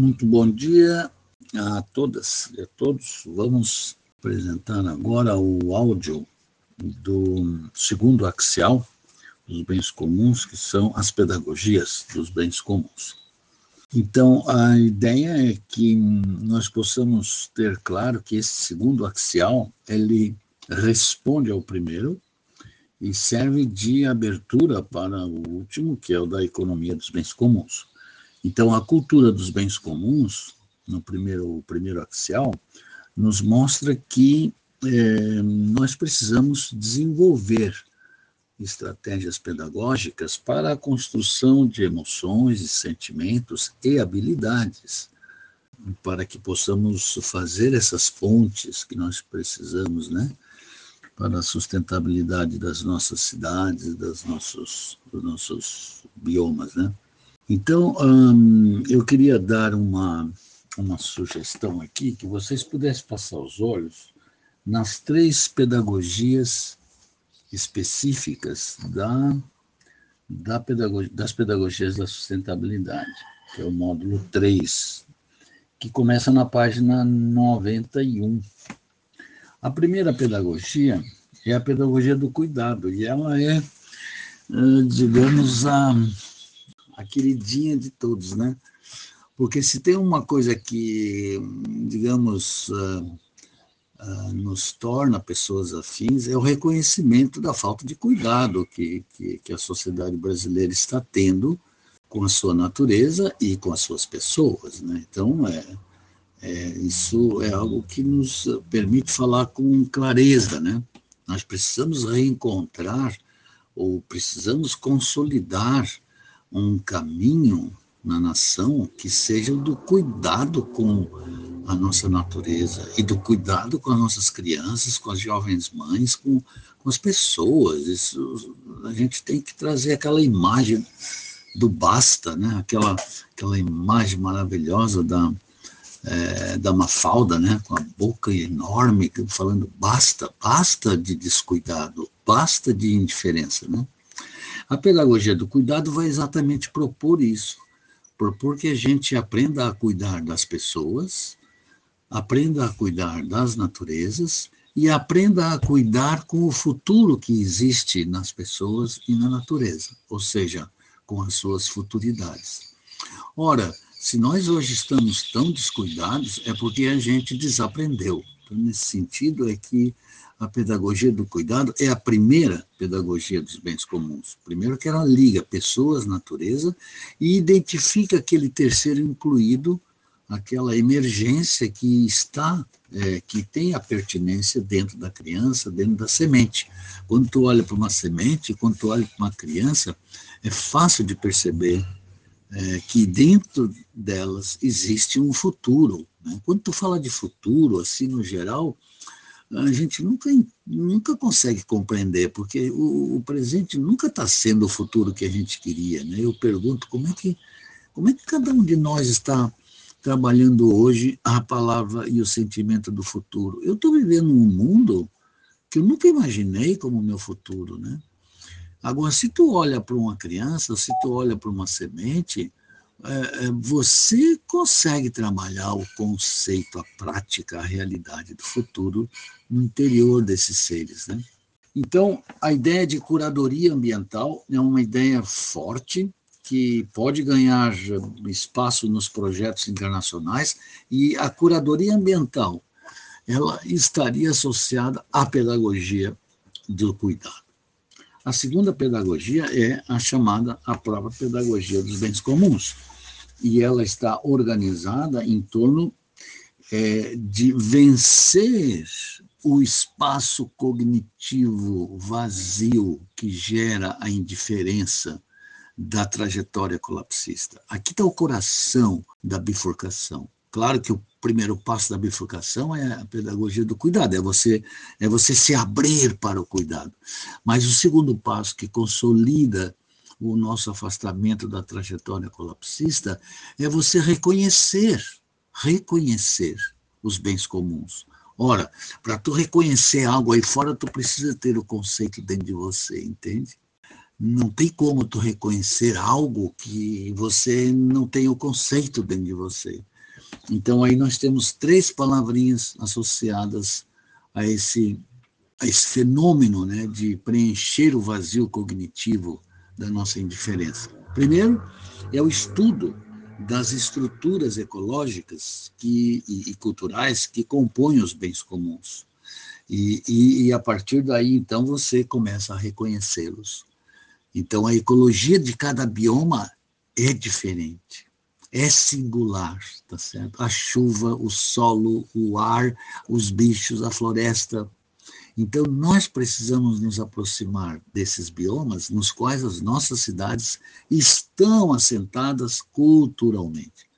Muito bom dia a todas e a todos. Vamos apresentar agora o áudio do segundo axial dos bens comuns, que são as pedagogias dos bens comuns. Então, a ideia é que nós possamos ter claro que esse segundo axial, ele responde ao primeiro e serve de abertura para o último, que é o da economia dos bens comuns. Então, a cultura dos bens comuns, no primeiro, primeiro axial, nos mostra que é, nós precisamos desenvolver estratégias pedagógicas para a construção de emoções sentimentos e habilidades, para que possamos fazer essas pontes que nós precisamos, né? Para a sustentabilidade das nossas cidades, das nossos, dos nossos biomas, né? Então, hum, eu queria dar uma, uma sugestão aqui, que vocês pudessem passar os olhos nas três pedagogias específicas da, da pedagogia, das pedagogias da sustentabilidade, que é o módulo 3, que começa na página 91. A primeira pedagogia é a pedagogia do cuidado, e ela é, eh, digamos, a a queridinha de todos, né? Porque se tem uma coisa que, digamos, uh, uh, nos torna pessoas afins, é o reconhecimento da falta de cuidado que, que, que a sociedade brasileira está tendo com a sua natureza e com as suas pessoas, né? Então, é, é, isso é algo que nos permite falar com clareza, né? Nós precisamos reencontrar ou precisamos consolidar um caminho na nação que seja do cuidado com a nossa natureza e do cuidado com as nossas crianças, com as jovens mães, com, com as pessoas. Isso, a gente tem que trazer aquela imagem do basta, né? aquela, aquela imagem maravilhosa da, é, da Mafalda, né? com a boca enorme, falando basta, basta de descuidado, basta de indiferença. Né? A pedagogia do cuidado vai exatamente propor isso, propor que a gente aprenda a cuidar das pessoas, aprenda a cuidar das naturezas e aprenda a cuidar com o futuro que existe nas pessoas e na natureza, ou seja, com as suas futuridades. Ora, se nós hoje estamos tão descuidados, é porque a gente desaprendeu. Então, nesse sentido, é que a pedagogia do cuidado é a primeira pedagogia dos bens comuns. Primeiro que ela liga pessoas, natureza e identifica aquele terceiro incluído, aquela emergência que está, é, que tem a pertinência dentro da criança, dentro da semente. Quando tu olha para uma semente, quando tu olha para uma criança, é fácil de perceber é, que dentro delas existe um futuro. Né? Quando tu fala de futuro, assim, no geral, a gente nunca, nunca consegue compreender, porque o, o presente nunca está sendo o futuro que a gente queria. Né? Eu pergunto como é que, como é que cada um de nós está trabalhando hoje a palavra e o sentimento do futuro. Eu estou vivendo um mundo que eu nunca imaginei como meu futuro, né? Agora, se tu olha para uma criança, se tu olha para uma semente, você consegue trabalhar o conceito, a prática, a realidade do futuro no interior desses seres. Né? Então, a ideia de curadoria ambiental é uma ideia forte que pode ganhar espaço nos projetos internacionais e a curadoria ambiental ela estaria associada à pedagogia do cuidado. A segunda pedagogia é a chamada a própria pedagogia dos bens comuns, e ela está organizada em torno é, de vencer o espaço cognitivo vazio que gera a indiferença da trajetória colapsista. Aqui está o coração da bifurcação. Claro que o primeiro passo da bifurcação é a pedagogia do cuidado, é você é você se abrir para o cuidado. Mas o segundo passo que consolida o nosso afastamento da trajetória colapsista é você reconhecer, reconhecer os bens comuns. Ora, para tu reconhecer algo aí fora, tu precisa ter o conceito dentro de você, entende? não tem como tu reconhecer algo que você não tem o conceito dentro de você. Então aí nós temos três palavrinhas associadas a esse a esse fenômeno, né, de preencher o vazio cognitivo da nossa indiferença. Primeiro é o estudo das estruturas ecológicas que, e, e culturais que compõem os bens comuns. E, e, e, a partir daí, então, você começa a reconhecê-los. Então, a ecologia de cada bioma é diferente, é singular, tá certo? A chuva, o solo, o ar, os bichos, a floresta. Então, nós precisamos nos aproximar desses biomas nos quais as nossas cidades estão assentadas culturalmente.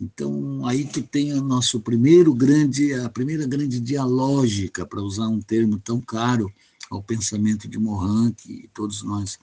Então, aí tu tem o nosso primeiro grande, a primeira grande dialógica, para usar um termo tão caro ao pensamento de Morin, que todos nós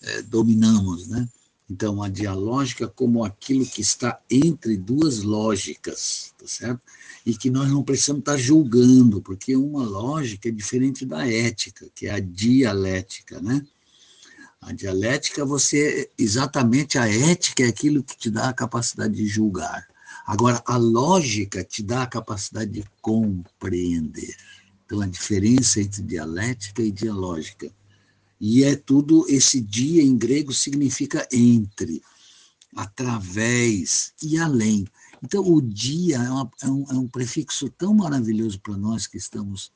é, dominamos, né? Então, a dialógica como aquilo que está entre duas lógicas, tá certo? E que nós não precisamos estar julgando, porque uma lógica é diferente da ética, que é a dialética, né? A dialética, você exatamente a ética é aquilo que te dá a capacidade de julgar. Agora, a lógica te dá a capacidade de compreender. Então, a diferença entre dialética e dialógica. E é tudo, esse dia em grego significa entre, através e além. Então, o dia é, uma, é, um, é um prefixo tão maravilhoso para nós que estamos,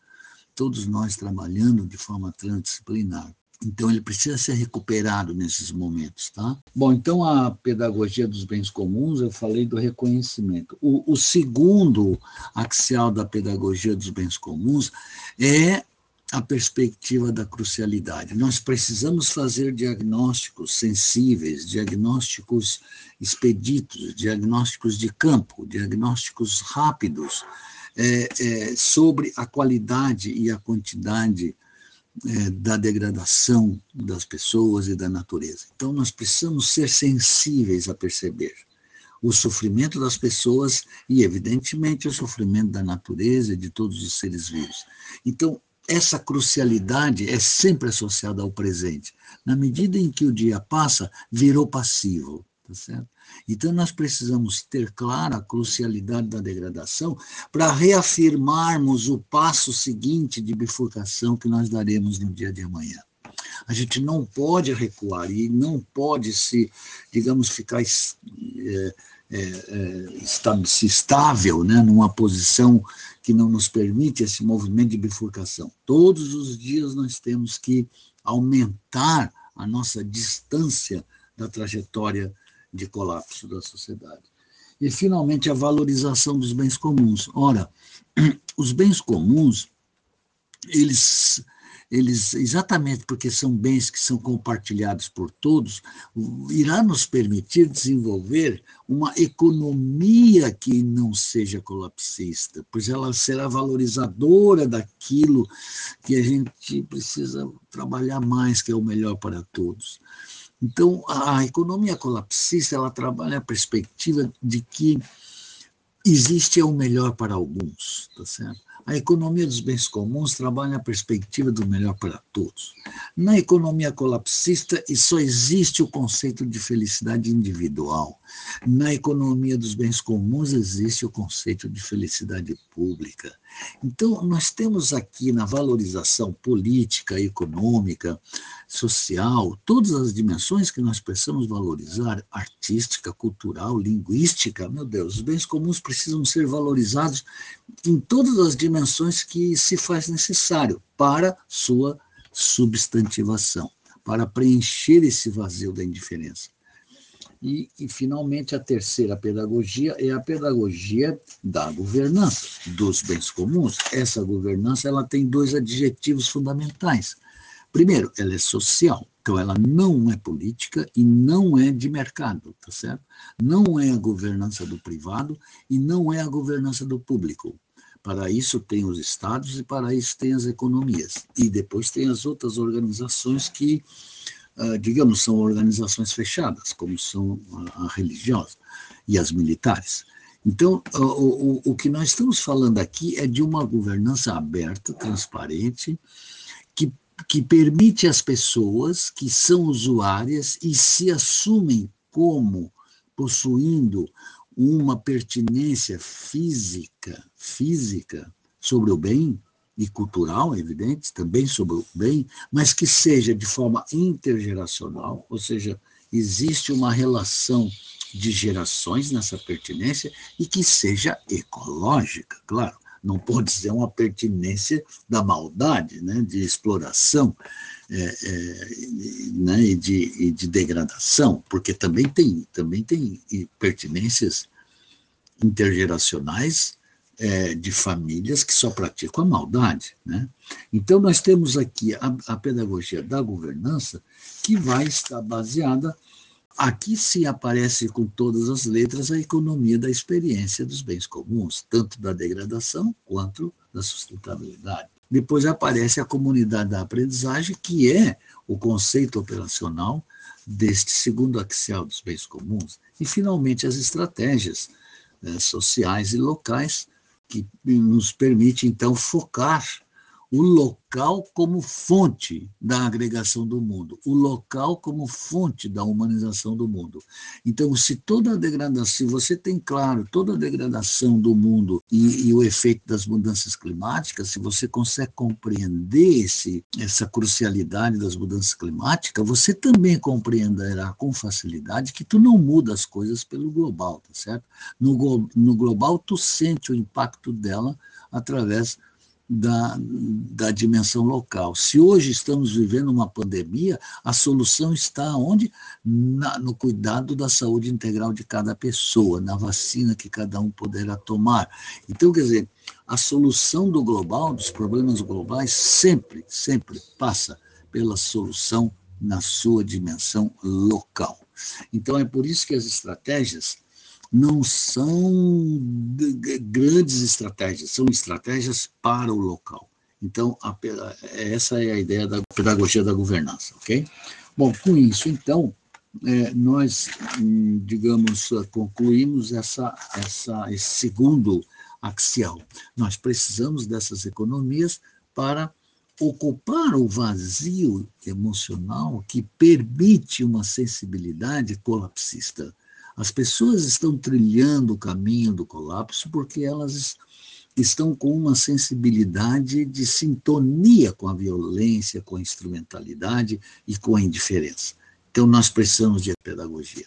todos nós, trabalhando de forma transdisciplinar. Então, ele precisa ser recuperado nesses momentos, tá? Bom, então, a pedagogia dos bens comuns, eu falei do reconhecimento. O, o segundo axial da pedagogia dos bens comuns é a perspectiva da crucialidade. Nós precisamos fazer diagnósticos sensíveis, diagnósticos expeditos, diagnósticos de campo, diagnósticos rápidos é, é, sobre a qualidade e a quantidade é, da degradação das pessoas e da natureza. Então, nós precisamos ser sensíveis a perceber o sofrimento das pessoas e, evidentemente, o sofrimento da natureza e de todos os seres vivos. Então, essa crucialidade é sempre associada ao presente. Na medida em que o dia passa, virou passivo. Tá certo? Então, nós precisamos ter clara a crucialidade da degradação para reafirmarmos o passo seguinte de bifurcação que nós daremos no dia de amanhã. A gente não pode recuar e não pode se, digamos, ficar é, se estável né, numa posição que não nos permite esse movimento de bifurcação. Todos os dias nós temos que aumentar a nossa distância da trajetória de colapso da sociedade. E, finalmente, a valorização dos bens comuns. Ora, os bens comuns, eles eles exatamente porque são bens que são compartilhados por todos, irá nos permitir desenvolver uma economia que não seja colapsista, pois ela será valorizadora daquilo que a gente precisa trabalhar mais, que é o melhor para todos. Então, a economia colapsista, ela trabalha a perspectiva de que existe o melhor para alguns, tá certo? A economia dos bens comuns trabalha a perspectiva do melhor para todos. Na economia colapsista, só existe o conceito de felicidade individual. Na economia dos bens comuns, existe o conceito de felicidade pública. Então, nós temos aqui na valorização política, econômica, social, todas as dimensões que nós precisamos valorizar artística, cultural, linguística. Meu Deus, os bens comuns precisam ser valorizados em todas as dimensões que se faz necessário para sua substantivação, para preencher esse vazio da indiferença. E, e, finalmente, a terceira pedagogia é a pedagogia da governança dos bens comuns. Essa governança ela tem dois adjetivos fundamentais. Primeiro, ela é social, então ela não é política e não é de mercado, tá certo? Não é a governança do privado e não é a governança do público. Para isso tem os estados e para isso tem as economias. E depois tem as outras organizações que digamos, são organizações fechadas, como são a, religiosa e as militares. Então, o, o, o, que nós estamos falando aqui é de uma governança aberta, transparente, que que permite às pessoas que são usuárias e se assumem como possuindo uma pertinência física, física sobre o bem e cultural, evidente, também sobre o bem, mas que seja de forma intergeracional, ou seja, existe uma relação de gerações nessa pertinência e que seja ecológica, claro. Não pode ser uma pertinência da maldade, né, de exploração é, é, né, e, de, e de degradação, porque também tem, também tem pertinências intergeracionais é, de famílias que só praticam a maldade. Né? Então, nós temos aqui a, a pedagogia da governança que vai estar baseada Aqui se aparece com todas as letras a economia da experiência dos bens comuns, tanto da degradação quanto da sustentabilidade. Depois aparece a comunidade da aprendizagem, que é o conceito operacional deste segundo axial dos bens comuns. E, finalmente, as estratégias né, sociais e locais, que nos permite, então, focar o local como fonte da agregação do mundo, o local como fonte da humanização do mundo. Então, se toda a degradação, se você tem claro toda a degradação do mundo e, e o efeito das mudanças climáticas, se você consegue compreender esse, essa crucialidade das mudanças climáticas, você também compreenderá com facilidade que tu não muda as coisas pelo global, tá certo? No, no global, tu sente o impacto dela através da, da dimensão local. Se hoje estamos vivendo uma pandemia, a solução está onde? Na, no cuidado da saúde integral de cada pessoa, na vacina que cada um poderá tomar. Então, quer dizer, a solução do global, dos problemas globais, sempre, sempre passa pela solução na sua dimensão local. Então, é por isso que as estratégias não são grandes estratégias, são estratégias para o local. Então, a, essa é a ideia da pedagogia da governança, ok? Bom, com isso, então, é, nós, hum, digamos, concluímos essa, essa, esse segundo axial. Nós precisamos dessas economias para ocupar o vazio emocional que permite uma sensibilidade colapsista. As pessoas estão trilhando o caminho do colapso porque elas estão com uma sensibilidade de sintonia com a violência, com a instrumentalidade e com a indiferença. Então, nós precisamos de pedagogia.